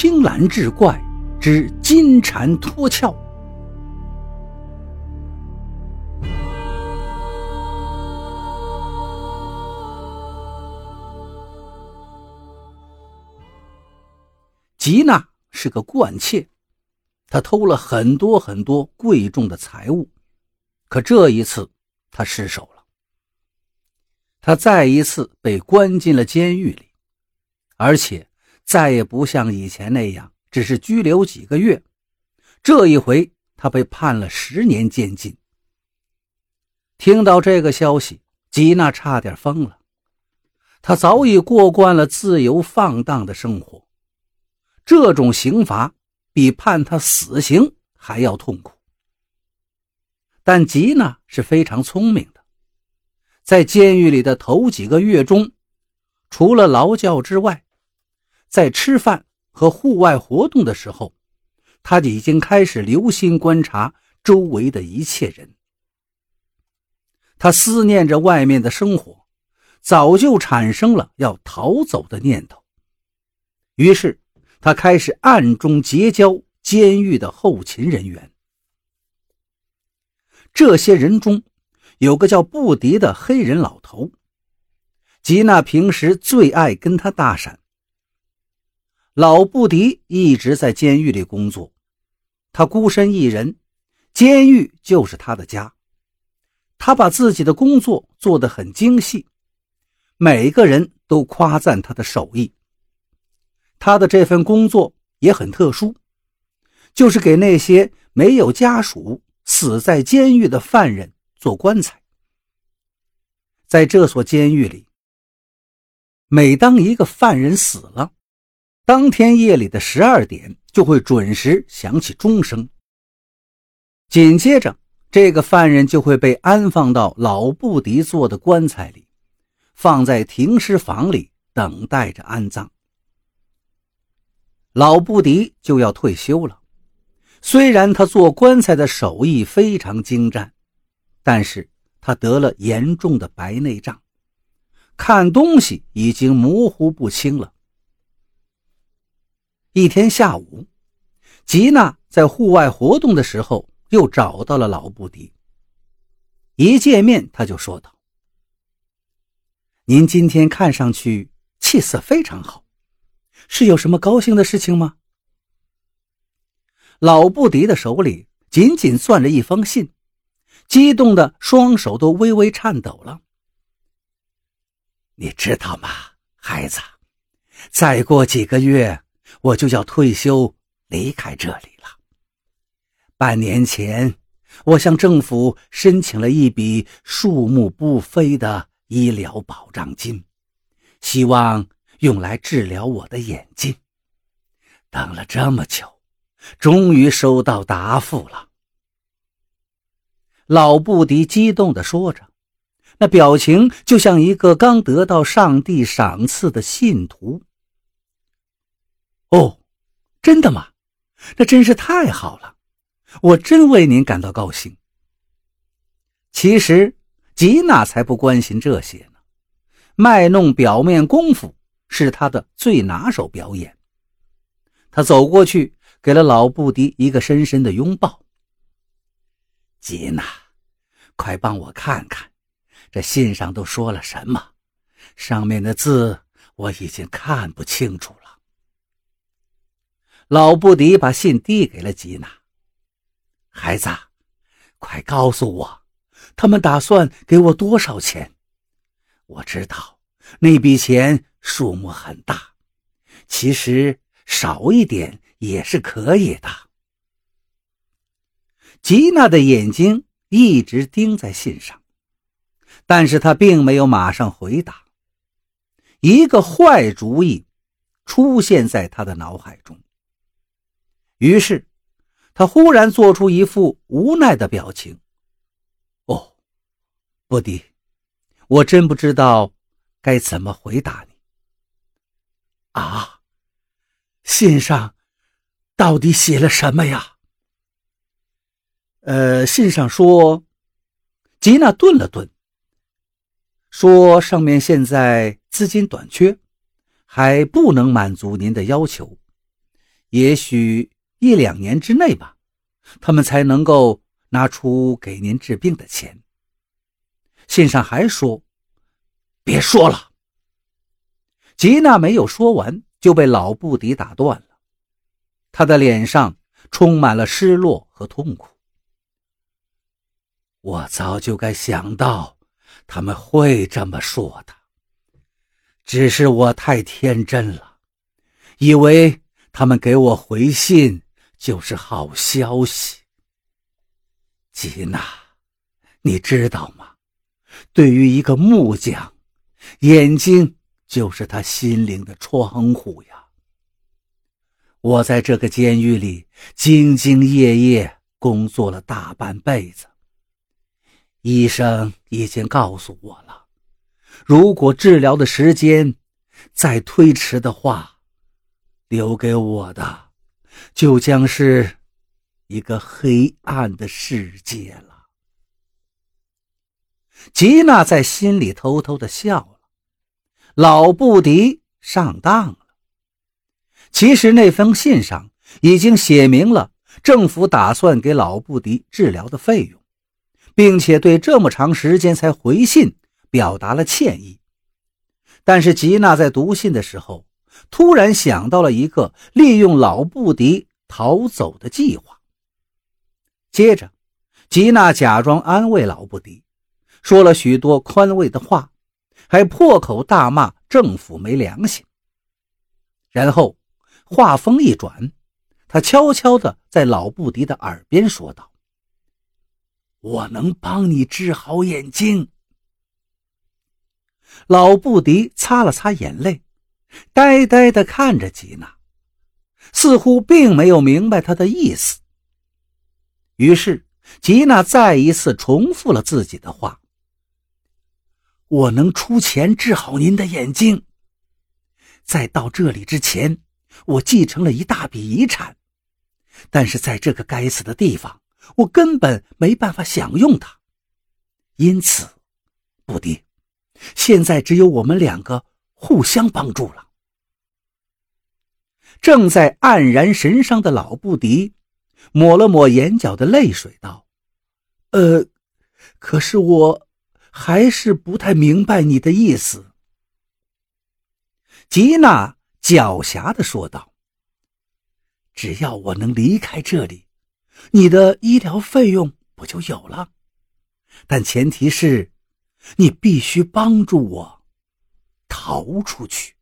青蓝志怪之金蝉脱壳。吉娜是个惯窃，她偷了很多很多贵重的财物，可这一次她失手了。她再一次被关进了监狱里，而且再也不像以前那样只是拘留几个月，这一回他被判了十年监禁。听到这个消息，吉娜差点疯了。她早已过惯了自由放荡的生活。这种刑罚比判他死刑还要痛苦，但吉娜是非常聪明的，在监狱里的头几个月中，除了劳教之外，在吃饭和户外活动的时候，他已经开始留心观察周围的一切人。他思念着外面的生活，早就产生了要逃走的念头，于是。他开始暗中结交监狱的后勤人员。这些人中，有个叫布迪的黑人老头。吉娜平时最爱跟他搭讪。老布迪一直在监狱里工作，他孤身一人，监狱就是他的家。他把自己的工作做得很精细，每个人都夸赞他的手艺。他的这份工作也很特殊，就是给那些没有家属、死在监狱的犯人做棺材。在这所监狱里，每当一个犯人死了，当天夜里的十二点就会准时响起钟声。紧接着，这个犯人就会被安放到老布迪做的棺材里，放在停尸房里等待着安葬。老布迪就要退休了，虽然他做棺材的手艺非常精湛，但是他得了严重的白内障，看东西已经模糊不清了。一天下午，吉娜在户外活动的时候又找到了老布迪。一见面，他就说道：“您今天看上去气色非常好。”是有什么高兴的事情吗？老布迪的手里紧紧攥着一封信，激动的双手都微微颤抖了。你知道吗，孩子？再过几个月，我就要退休离开这里了。半年前，我向政府申请了一笔数目不菲的医疗保障金，希望。用来治疗我的眼睛，等了这么久，终于收到答复了。老布迪激动地说着，那表情就像一个刚得到上帝赏赐的信徒。哦，真的吗？那真是太好了，我真为您感到高兴。其实吉娜才不关心这些呢，卖弄表面功夫。是她的最拿手表演。他走过去，给了老布迪一个深深的拥抱。吉娜，快帮我看看，这信上都说了什么？上面的字我已经看不清楚了。老布迪把信递给了吉娜。孩子，快告诉我，他们打算给我多少钱？我知道那笔钱。数目很大，其实少一点也是可以的。吉娜的眼睛一直盯在信上，但是她并没有马上回答。一个坏主意出现在他的脑海中，于是他忽然做出一副无奈的表情。“哦，布迪，我真不知道该怎么回答你。”啊，信上到底写了什么呀？呃，信上说，吉娜顿了顿，说上面现在资金短缺，还不能满足您的要求，也许一两年之内吧，他们才能够拿出给您治病的钱。信上还说：“别说了。”吉娜没有说完，就被老布迪打断了。他的脸上充满了失落和痛苦。我早就该想到他们会这么说的，只是我太天真了，以为他们给我回信就是好消息。吉娜，你知道吗？对于一个木匠，眼睛就是他心灵的窗户呀。我在这个监狱里兢兢业业工作了大半辈子，医生已经告诉我了，如果治疗的时间再推迟的话，留给我的就将是一个黑暗的世界了。吉娜在心里偷偷的笑了，老布迪上当了。其实那封信上已经写明了政府打算给老布迪治疗的费用，并且对这么长时间才回信表达了歉意。但是吉娜在读信的时候，突然想到了一个利用老布迪逃走的计划。接着，吉娜假装安慰老布迪。说了许多宽慰的话，还破口大骂政府没良心。然后话锋一转，他悄悄地在老布迪的耳边说道：“我能帮你治好眼睛。”老布迪擦了擦眼泪，呆呆地看着吉娜，似乎并没有明白他的意思。于是吉娜再一次重复了自己的话。我能出钱治好您的眼睛。在到这里之前，我继承了一大笔遗产，但是在这个该死的地方，我根本没办法享用它。因此，布迪，现在只有我们两个互相帮助了。正在黯然神伤的老布迪，抹了抹眼角的泪水，道：“呃，可是我……”还是不太明白你的意思，吉娜狡黠的说道：“只要我能离开这里，你的医疗费用不就有了？但前提是，你必须帮助我逃出去。”